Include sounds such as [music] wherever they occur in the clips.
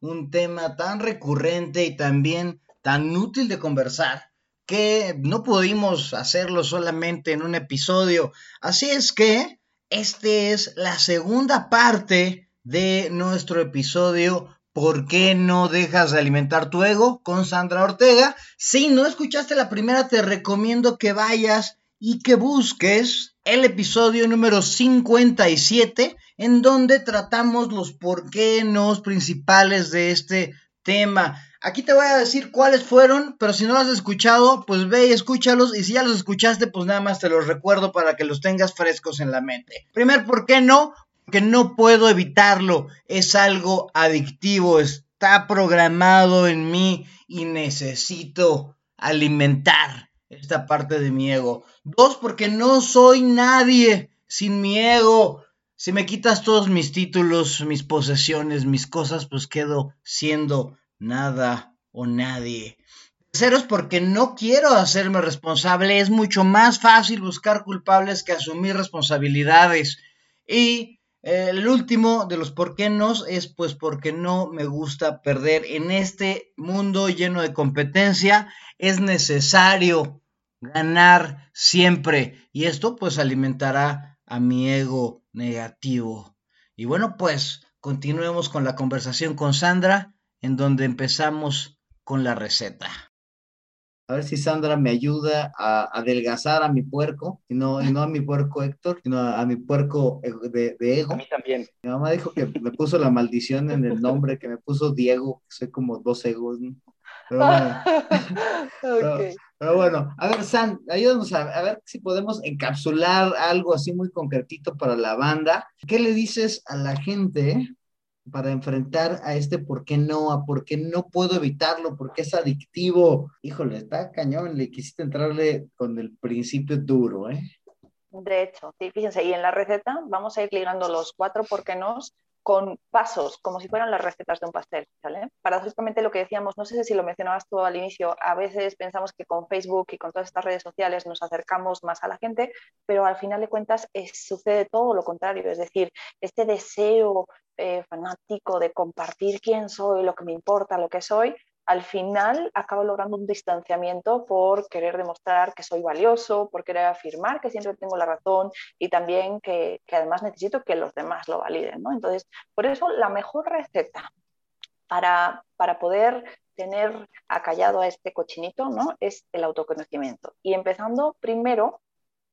un tema tan recurrente y también tan útil de conversar que no pudimos hacerlo solamente en un episodio. Así es que este es la segunda parte de nuestro episodio ¿Por qué no dejas de alimentar tu ego? con Sandra Ortega. Si no escuchaste la primera, te recomiendo que vayas y que busques el episodio número 57, en donde tratamos los por qué no principales de este tema. Aquí te voy a decir cuáles fueron, pero si no los has escuchado, pues ve y escúchalos. Y si ya los escuchaste, pues nada más te los recuerdo para que los tengas frescos en la mente. Primer, ¿por qué no? Porque no puedo evitarlo. Es algo adictivo, está programado en mí y necesito alimentar esta parte de mi ego. Dos, porque no soy nadie sin mi ego. Si me quitas todos mis títulos, mis posesiones, mis cosas, pues quedo siendo nada o nadie. Tercero es porque no quiero hacerme responsable. Es mucho más fácil buscar culpables que asumir responsabilidades. Y el último de los por qué no es pues porque no me gusta perder. En este mundo lleno de competencia es necesario ganar siempre. Y esto pues alimentará a mi ego negativo. Y bueno, pues continuemos con la conversación con Sandra en donde empezamos con la receta. A ver si Sandra me ayuda a adelgazar a mi puerco, y no, y no a mi puerco Héctor, sino a, mi puerco de, ego. A mí también. Mi mamá dijo que me puso la maldición en el nombre, que me puso Diego, que soy como dos egos. Pero bueno. [laughs] pero, bueno, a ver, San, ayúdanos a, a, ver si podemos encapsular algo así muy concretito para la banda. ¿Qué le dices a la gente para enfrentar a este por qué no, a por qué no puedo evitarlo, porque es adictivo. Híjole, está cañón, le quisiste entrarle con el principio duro, ¿eh? De hecho, sí, fíjense, y en la receta vamos a ir ligando los cuatro por qué no con pasos, como si fueran las recetas de un pastel, ¿vale? Paradójicamente lo que decíamos, no sé si lo mencionabas tú al inicio, a veces pensamos que con Facebook y con todas estas redes sociales nos acercamos más a la gente, pero al final de cuentas sucede todo lo contrario, es decir, este deseo eh, fanático de compartir quién soy, lo que me importa, lo que soy, al final acabo logrando un distanciamiento por querer demostrar que soy valioso, por querer afirmar que siempre tengo la razón y también que, además necesito que los demás lo validen. ¿no? Entonces, por eso la mejor receta para, para poder tener acallado a este cochinito ¿no? es el autoconocimiento. Y empezando primero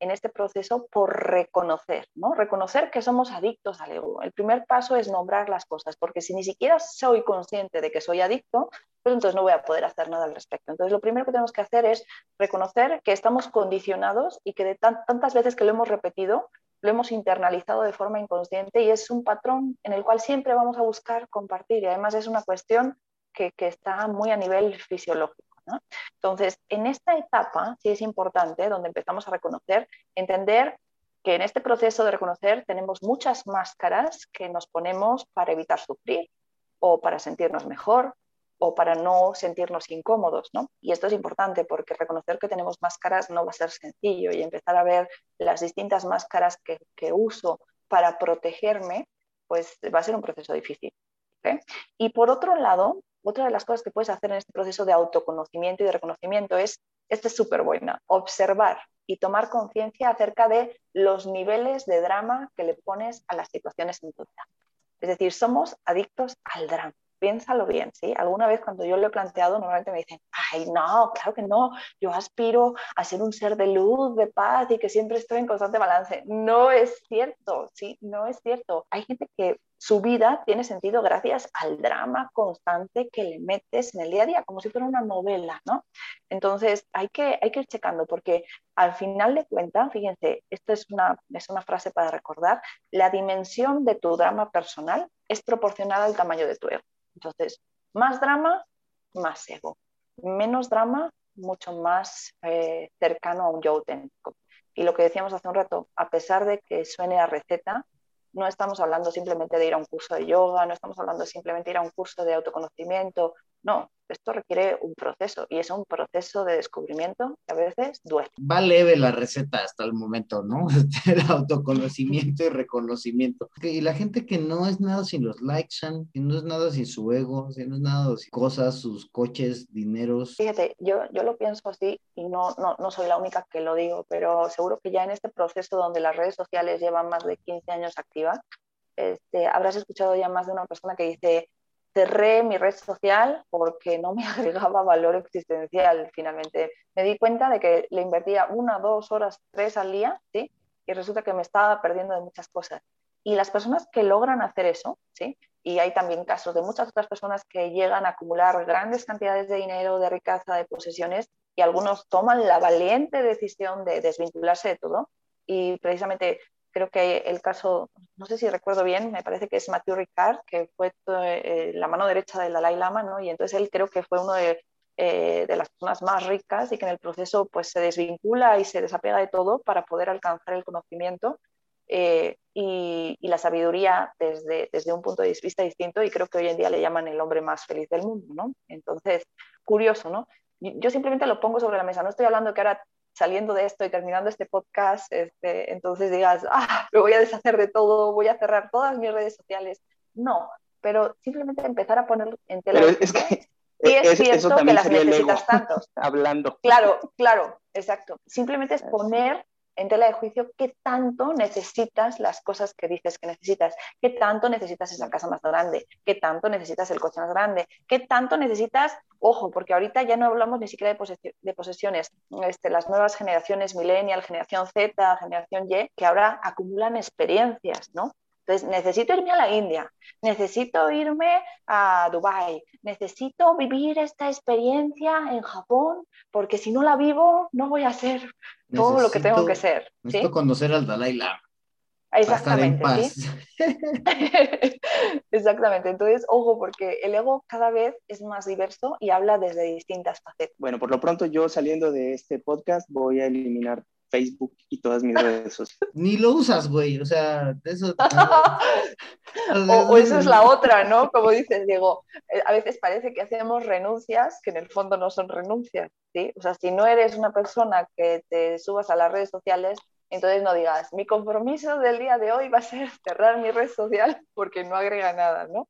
en este proceso por reconocer, ¿no? Reconocer que somos adictos al ego. El primer paso es nombrar las cosas, porque si ni siquiera soy consciente de que soy adicto, pues entonces no voy a poder hacer nada al respecto. Entonces lo primero que tenemos que hacer es reconocer que estamos condicionados y que de tantas veces que lo hemos repetido, lo hemos internalizado de forma inconsciente y es un patrón en el cual siempre vamos a buscar compartir y además es una cuestión que, que está muy a nivel fisiológico. Entonces, en esta etapa sí es importante, donde empezamos a reconocer, entender que en este proceso de reconocer tenemos muchas máscaras que nos ponemos para evitar sufrir o para sentirnos mejor o para no sentirnos incómodos, ¿no? Y esto es importante porque reconocer que tenemos máscaras no va a ser sencillo y empezar a ver las distintas máscaras que, uso para protegerme, pues va a ser un proceso difícil. Y por otro lado, otra de las cosas que puedes hacer en este proceso de autoconocimiento y de reconocimiento es, esta es súper buena, observar y tomar conciencia acerca de los niveles de drama que le pones a las situaciones en tu vida. Es decir, somos adictos al drama. Piénsalo bien, ¿sí? Alguna vez cuando yo lo he planteado, normalmente me dicen, ay, no, claro que no, yo aspiro a ser un ser de luz, de paz y que siempre estoy en constante balance. No es cierto, ¿sí? No es cierto. Hay gente que su vida tiene sentido gracias al drama constante que le metes en el día a día, como si fuera una novela, ¿no? Entonces hay que, hay que ir checando porque al final de cuentas, fíjense, esto es una, es una frase para recordar, la dimensión de tu drama personal es proporcional al tamaño de tu ego. Entonces, más drama, más ego. Menos drama, mucho más eh, cercano a un yo auténtico. Y lo que decíamos hace un rato, a pesar de que suene a receta, no estamos hablando simplemente de ir a un curso de yoga, no estamos hablando simplemente de ir a un curso de autoconocimiento, No, esto requiere un proceso y es un proceso de descubrimiento que a veces duele. Va leve la receta hasta el momento, ¿no? [laughs] El autoconocimiento y reconocimiento. Y la gente que no es nada sin los likes, que no es nada sin su ego, que no es nada sin cosas, sus coches, dineros. Fíjate, yo, yo lo pienso así y no, no, no soy la única que lo digo, pero seguro que ya en este proceso donde las redes sociales llevan más de 15 años activas, este, habrás escuchado ya más de una persona que dice, cerré mi red social porque no me [laughs] agregaba valor existencial finalmente. Me di cuenta de que le invertía una, dos horas, tres al día, ¿sí? Y resulta que me estaba perdiendo de muchas cosas. Y las personas que logran hacer eso, ¿sí? Y hay también casos de muchas otras personas que llegan a acumular grandes cantidades de dinero, de riqueza, de posesiones, y algunos toman la valiente decisión de desvincularse de todo. Y precisamente creo que el caso, no sé si recuerdo bien, me parece que es Matthew Ricard, que fue eh, la mano derecha del Dalai Lama, ¿no? Y entonces él creo que fue uno de, eh, de, las personas más ricas y que en el proceso pues se desvincula y se desapega de todo para poder alcanzar el conocimiento eh, y, y, la sabiduría desde, desde un punto de vista distinto y creo que hoy en día le llaman el hombre más feliz del mundo, ¿no? Entonces, curioso, ¿no? Yo simplemente lo pongo sobre la mesa, no estoy hablando que ahora saliendo de esto y terminando este podcast, este, entonces digas, ah, me voy a deshacer de todo, voy a cerrar todas mis redes sociales. No, pero simplemente empezar a poner en tela. Pero es que [laughs] y es, cierto que las necesitas tanto. [laughs] Hablando. Claro, claro, exacto. Simplemente es poner en tela de juicio qué tanto necesitas las cosas que dices que necesitas, qué tanto necesitas esa casa más grande, qué tanto necesitas el coche más grande, qué tanto necesitas, ojo, porque ahorita ya no hablamos ni siquiera de, posesiones, este, las nuevas generaciones millennial, generación Z, generación Y, que ahora acumulan experiencias, ¿no? Entonces, necesito irme a la India, necesito irme a Dubái, necesito vivir esta experiencia en Japón, porque si no la vivo, no voy a ser todo lo que tengo que ser. Necesito conocer al Dalai Lama. Exactamente. [laughs] Exactamente. Entonces, ojo, porque el ego cada vez es más diverso y habla desde distintas facetas. Bueno, por lo pronto yo saliendo de este podcast voy a eliminar Facebook y todas mis redes sociales. [laughs] Ni lo usas, güey, o sea, eso... [laughs] o, esa es la otra, ¿no? Como dices, Diego, eh, a veces parece que hacemos renuncias que en el fondo no son renuncias, ¿sí? O sea, si no eres una persona que te subas a las redes sociales, entonces no digas, mi compromiso del día de hoy va a ser cerrar mi red social porque no agrega nada, ¿no?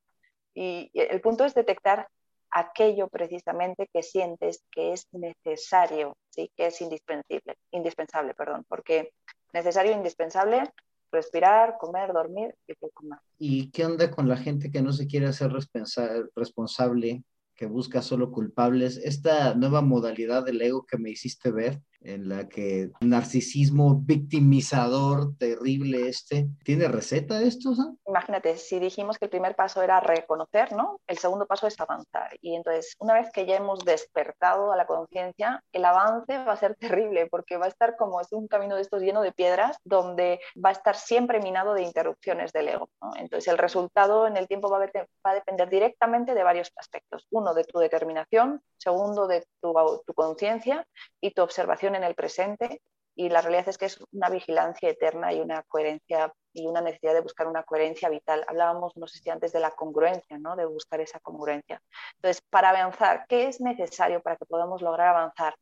Y el punto es detectar aquello precisamente que sientes que es necesario, ¿sí? que es indispensable, indispensable perdón, porque necesario indispensable respirar, comer, dormir y poco más. ¿Y qué onda con la gente que no se quiere hacer responsable, que busca solo culpables? Esta nueva modalidad del ego que me hiciste ver, en la que narcisismo victimizador terrible este. ¿Tiene receta esto? Imagínate, si dijimos que el primer paso era reconocer, ¿no? El segundo paso es avanzar. Y entonces, una vez que ya hemos despertado a la conciencia, el avance va a ser terrible porque va a estar como es un camino de estos lleno de piedras donde va a estar siempre minado de interrupciones del ego. Entonces, el resultado en el tiempo va a, va a, depender directamente de varios aspectos. Uno, de tu determinación. Segundo, de tu, tu conciencia y tu observación en el presente y la realidad es que es una vigilancia eterna y una coherencia y una necesidad de buscar una coherencia vital. Hablábamos, no sé si antes, de la congruencia, ¿no? de buscar esa congruencia. Entonces, para avanzar, ¿qué es necesario para que podamos lograr avanzar?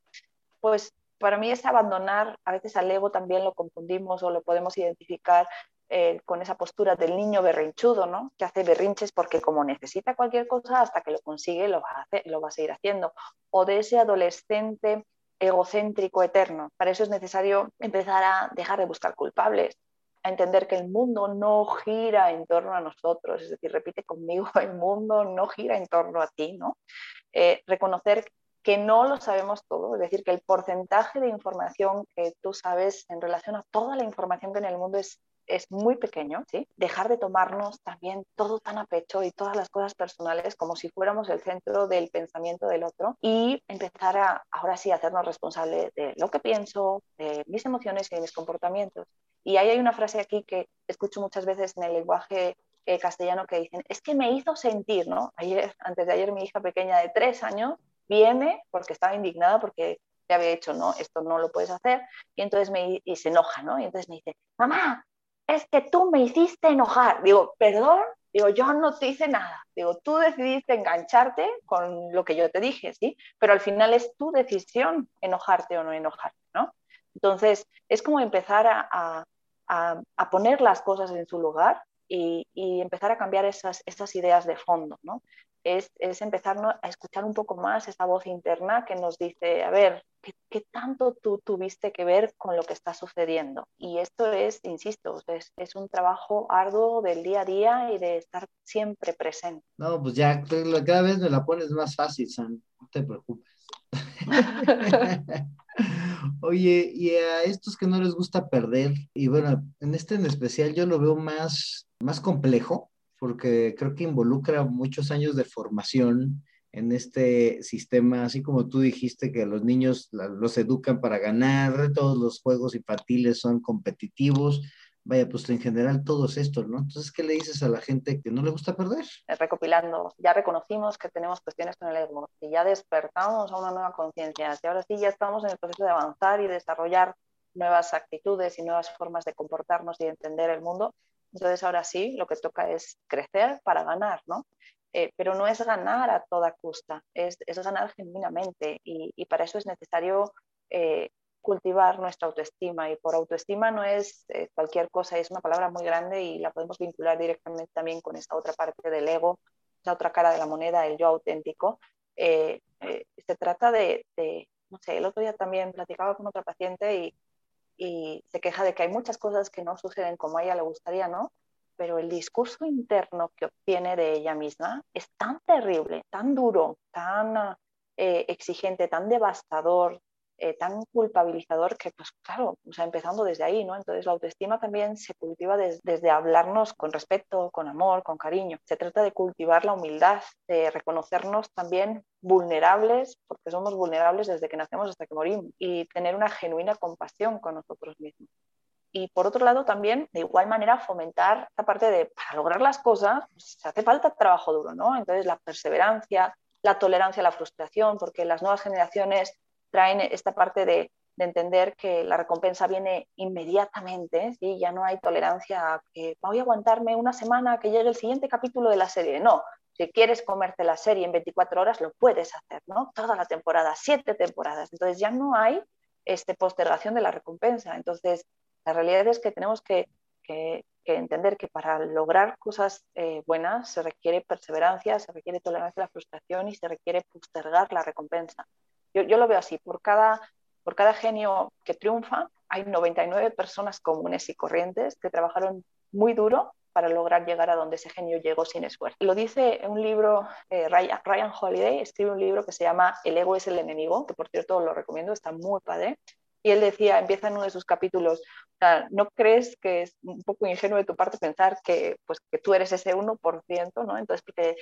Pues para mí es abandonar, a veces al ego también lo confundimos o lo podemos identificar eh, con esa postura del niño berrinchudo, ¿no? que hace berrinches porque como necesita cualquier cosa, hasta que lo consigue lo va a, hacer, lo va a seguir haciendo. O de ese adolescente egocéntrico eterno. Para eso es necesario empezar a dejar de buscar culpables, a entender que el mundo no gira en torno a nosotros, es decir, repite conmigo, [laughs] el mundo no gira en torno a ti, ¿no? Eh, reconocer que no lo sabemos todo, es decir, que el porcentaje de información que tú sabes en relación a toda la información que en el mundo es es muy pequeño, ¿sí? Dejar de tomarnos también todo tan a pecho y todas las cosas personales como si fuéramos el centro del pensamiento del otro y empezar a, ahora sí, hacernos responsable de lo que pienso, de mis emociones y de mis comportamientos. Y ahí hay una frase aquí que escucho muchas veces en el lenguaje eh, castellano que dicen, es que me hizo sentir, ¿no? Ayer, antes de ayer, mi hija pequeña de tres años viene porque estaba indignada porque le había dicho, no, esto no lo puedes hacer, y entonces me, y se enoja, ¿no? Y entonces me dice, mamá, es que tú me hiciste enojar. Digo, perdón, Digo, yo no te hice nada. Digo, tú decidiste engancharte con lo que yo te dije, ¿sí? Pero al final es tu decisión enojarte o no enojarte, ¿no? Entonces, es como empezar a, a, a poner las cosas en su lugar y, y, empezar a cambiar esas, esas ideas de fondo, ¿no? Es, es, empezar a escuchar un poco más esa voz interna que nos dice, a ver, ¿qué, ¿qué, tanto tú tuviste que ver con lo que está sucediendo? Y esto es, insisto, es, es, un trabajo arduo del día a día y de estar siempre presente. No, pues ya cada vez me la pones más fácil, San, no te preocupes. [laughs] Oye, y a estos que no les gusta perder, y bueno, en este en especial yo lo veo más, más complejo, porque creo que involucra muchos años de formación en este sistema, así como tú dijiste que los niños los educan para ganar, todos los juegos infantiles son competitivos, vaya, pues en general todos estos, ¿no? Entonces, ¿qué le dices a la gente que no le gusta perder? Recopilando, ya reconocimos que tenemos cuestiones con el ego, y ya despertamos a una nueva conciencia, y ahora sí ya estamos en el proceso de avanzar y desarrollar nuevas actitudes y nuevas formas de comportarnos y de entender el mundo. Entonces, ahora sí, lo que toca es crecer para ganar, ¿no? Eh, pero no es ganar a toda costa, es, es ganar genuinamente y, y, para eso es necesario eh, cultivar nuestra autoestima y por autoestima no es eh, cualquier cosa, es una palabra muy grande y la podemos vincular directamente también con esta otra parte del ego, esa otra cara de la moneda, el yo auténtico. Eh, eh, se trata de, de, no sé, el otro día también platicaba con otra paciente y, y se queja de que hay muchas cosas que no suceden como a ella le gustaría, ¿no? Pero el discurso interno que obtiene de ella misma es tan terrible, tan duro, tan eh, exigente, tan devastador, eh, tan culpabilizador que, pues claro, o sea, empezando desde ahí, ¿no? Entonces la autoestima también se cultiva des, desde hablarnos con respeto, con amor, con cariño. Se trata de cultivar la humildad, de reconocernos también vulnerables, porque somos vulnerables desde que nacemos hasta que morimos, y tener una genuina compasión con nosotros mismos. Y por otro lado, también, de igual manera, fomentar esta parte de, para lograr las cosas, pues, hace falta trabajo duro, ¿no? Entonces, la perseverancia, la tolerancia a la frustración, porque las nuevas generaciones traen esta parte de, de, entender que la recompensa viene inmediatamente, ¿sí? ya no hay tolerancia a que voy a aguantarme una semana que llegue el siguiente capítulo de la serie. No, si quieres comerte la serie en 24 horas, lo puedes hacer, ¿no? Toda la temporada, siete temporadas. Entonces ya no hay este, postergación de la recompensa. Entonces, la realidad es que tenemos que, que, que entender que para lograr cosas eh, buenas se requiere perseverancia, se requiere tolerancia a la frustración y se requiere postergar la recompensa. Yo, yo, lo veo así, por cada, por cada genio que triunfa, hay 99 personas comunes y corrientes que trabajaron muy duro para lograr llegar a donde ese genio llegó sin esfuerzo. Lo dice un libro, eh, Ryan, Holiday escribe un libro que se llama El ego es el enemigo, que por cierto lo recomiendo, está muy padre. Y él decía, empieza en uno de sus capítulos, ¿no crees que es un poco ingenuo de tu parte pensar que, pues, que tú eres ese 1%, ¿no? Entonces, porque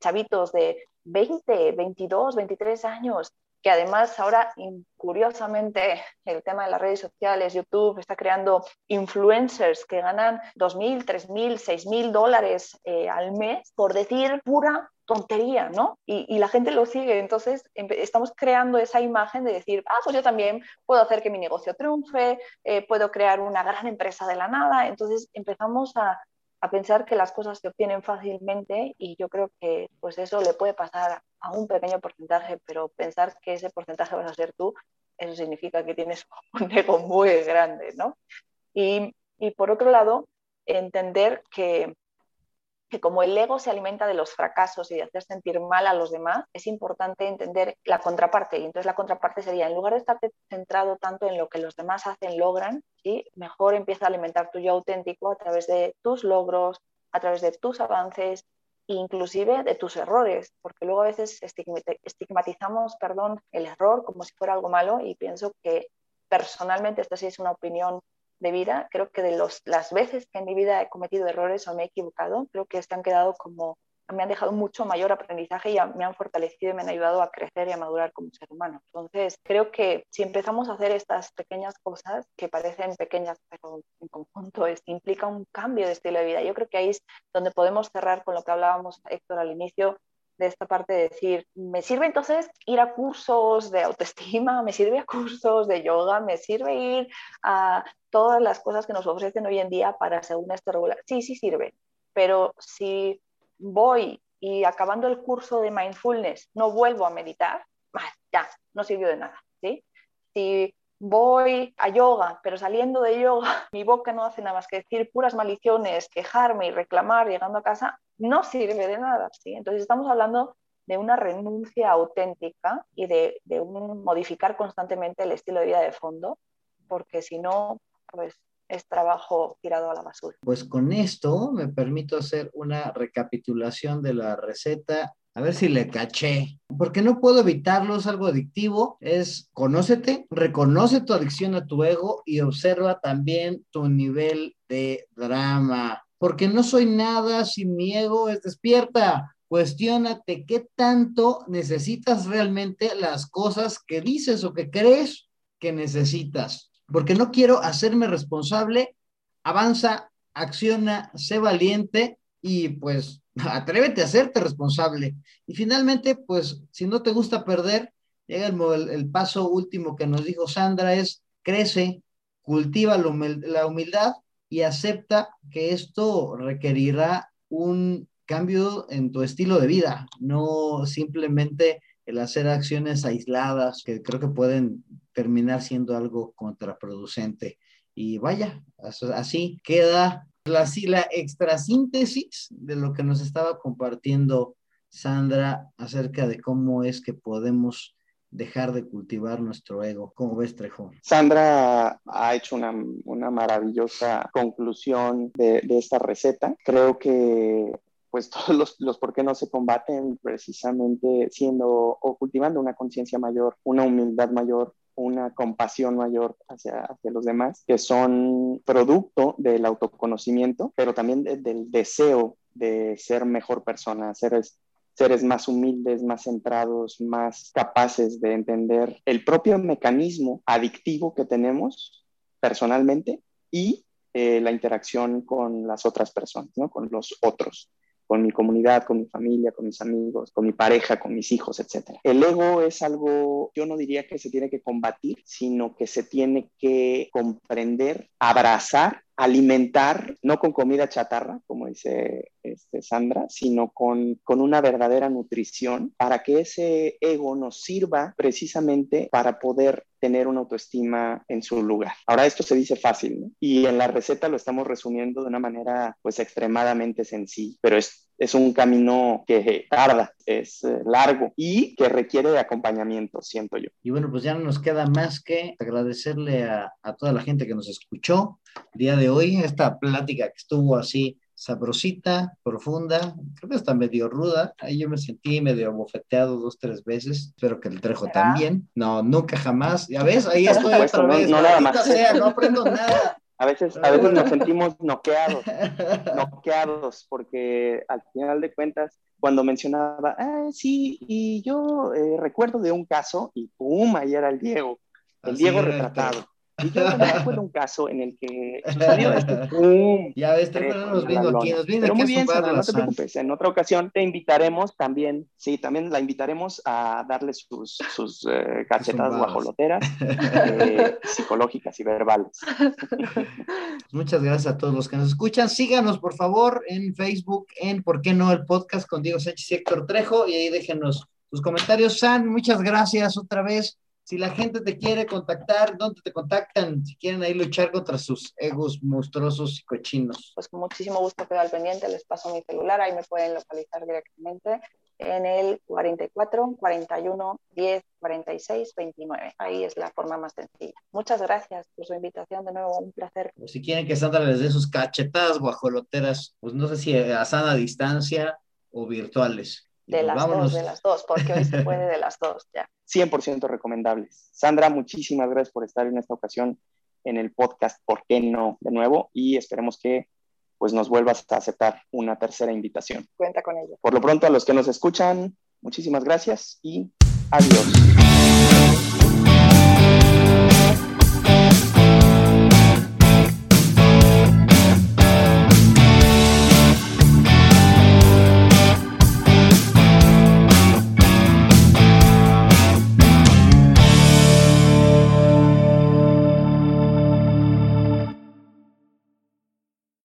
chavitos de 20, 22, 23 años que además ahora, curiosamente, el tema de las redes sociales, YouTube, está creando influencers que ganan 2.000, 3.000, 6.000 dólares eh, al mes por decir pura tontería, ¿no? Y, la gente lo sigue. Entonces, estamos creando esa imagen de decir, ah, pues yo también puedo hacer que mi negocio triunfe, eh, puedo crear una gran empresa de la nada. Entonces, empezamos a, a pensar que las cosas se obtienen fácilmente y yo creo que pues eso le puede pasar a un pequeño porcentaje, pero pensar que ese porcentaje vas a ser tú, eso significa que tienes [laughs] un ego muy grande, ¿no? Y, y por otro lado, entender que, que como el ego se alimenta de los fracasos y de hacer sentir mal a los demás, es importante entender la contraparte. Y entonces la contraparte sería, en lugar de estar centrado tanto en lo que los demás hacen, logran, ¿sí? mejor empieza a alimentar tu yo auténtico a través de tus logros, a través de tus avances, inclusive de tus errores, porque luego a veces estigmatizamos perdón, el error como si fuera algo malo y pienso que personalmente, esta sí es una opinión de vida, creo que de las veces que en mi vida he cometido errores o me he equivocado, creo que se han quedado como, me han dejado mucho mayor aprendizaje y me han fortalecido y me han ayudado a crecer y a madurar como ser humano. Entonces, creo que si empezamos a hacer estas pequeñas cosas que parecen pequeñas, pero en conjunto es, implica un cambio de estilo de vida. Yo creo que ahí es donde podemos cerrar con lo que hablábamos, Héctor, al inicio, de esta parte de decir, ¿me sirve entonces ir a cursos de autoestima? ¿Me sirve a cursos de yoga? ¿Me sirve ir a todas las cosas que nos ofrecen hoy en día para según esto regular? Sí, sí sirve, pero si voy y acabando el curso de mindfulness no vuelvo a meditar, ya, no sirvió de nada, ¿sí? Si voy a yoga, pero saliendo de yoga [laughs] mi boca no hace nada más que decir puras maldiciones, quejarme y reclamar llegando a casa, no sirve de nada, ¿sí? Entonces estamos hablando de una renuncia auténtica y de, de un modificar constantemente el estilo de vida de fondo, porque si no, pues es trabajo tirado a la basura. Pues con esto me permito hacer una recapitulación de la receta. A ver si le caché. Porque no puedo evitarlo, es algo adictivo. Es conócete, reconoce tu adicción a tu ego y observa también tu nivel de drama. Porque no soy nada si mi ego es despierta. Cuestiónate qué tanto necesitas realmente las cosas que dices o que crees que necesitas porque no quiero hacerme responsable, avanza, acciona, sé valiente y pues [laughs] atrévete a hacerte responsable. Y finalmente, pues si no te gusta perder, llega el, paso último que nos dijo Sandra, es crece, cultiva la humildad y acepta que esto requerirá un cambio en tu estilo de vida, no simplemente el hacer acciones aisladas que creo que pueden terminar siendo algo contraproducente. Y vaya, así queda la, la extrasíntesis de lo que nos estaba compartiendo Sandra acerca de cómo es que podemos dejar de cultivar nuestro ego. ¿Cómo ves, Trejo? Sandra ha hecho una, una maravillosa conclusión de, de, esta receta. Creo que pues [laughs] todos los, los por qué no se combaten precisamente siendo o cultivando una conciencia mayor, una humildad mayor, una compasión mayor hacia, hacia, los demás, que son producto del autoconocimiento, pero también del deseo de ser mejor persona, seres, seres más humildes, más centrados, más capaces de entender el propio mecanismo adictivo que tenemos personalmente y eh, la interacción con las otras personas, ¿no? con los otros con mi comunidad, con mi familia, con mis amigos, con mi pareja, con mis hijos, etc. El ego es algo, yo no diría que se tiene que combatir, sino que se tiene que comprender, abrazar alimentar, no con comida chatarra, como dice este, Sandra, sino con, con una verdadera nutrición para que ese ego nos sirva precisamente para poder tener una autoestima en su lugar. Ahora esto se dice fácil, ¿no? Y en la receta lo estamos resumiendo de una manera pues extremadamente sencilla, pero es, es un camino que tarda, es eh, largo y que requiere de acompañamiento, siento yo. Y bueno, pues ya no nos queda más que agradecerle a, a toda la gente que nos escuchó día de hoy, esta plática que estuvo así sabrosita, profunda, creo que está medio ruda. Ahí yo me sentí medio bofeteado dos, tres veces. Espero que el Trejo también. No, nunca jamás. Ya ves, ahí estoy otra vez. No, nada más. no aprendo nada. A veces, a veces nos sentimos noqueados, noqueados, porque al final de cuentas, cuando mencionaba, ah, sí, y yo eh, recuerdo de un caso, y pum, ahí era el Diego, el Diego retratado. Y yo un [laughs] caso en el que [laughs] sucedió esto. Ya ves, nos viendo aquí, nos viene Pero muy bien, no te preocupes. En otra ocasión te invitaremos también, sí, también la invitaremos a darle sus, sus eh, cachetadas guajoloteras [laughs] eh, psicológicas y verbales. Muchas gracias a todos los que nos escuchan. Síganos, por favor, en Facebook, en ¿Por qué no? el podcast con Diego Sánchez y Héctor Trejo, y ahí déjenos sus comentarios. San, muchas gracias otra vez si la gente te quiere contactar, ¿dónde te contactan? Si quieren ahí luchar contra sus egos monstruosos y cochinos. Pues con muchísimo gusto quedo al pendiente, les paso mi celular, ahí me pueden localizar directamente en el 44 41 10 46 29. Ahí es la forma más sencilla. Muchas gracias por su invitación, de nuevo, un placer. Pues si quieren que Sandra les dé sus cachetadas guajoloteras, pues no sé si a sana distancia o virtuales. De las dos, de las dos, porque hoy se puede de las dos, ya. [laughs] 100% recomendables. Sandra, muchísimas gracias por estar en esta ocasión en el podcast, ¿por qué no? De nuevo, y esperemos que pues nos vuelvas a aceptar una tercera invitación. Cuenta con ello. Por lo pronto, a los que nos escuchan, muchísimas gracias y adiós.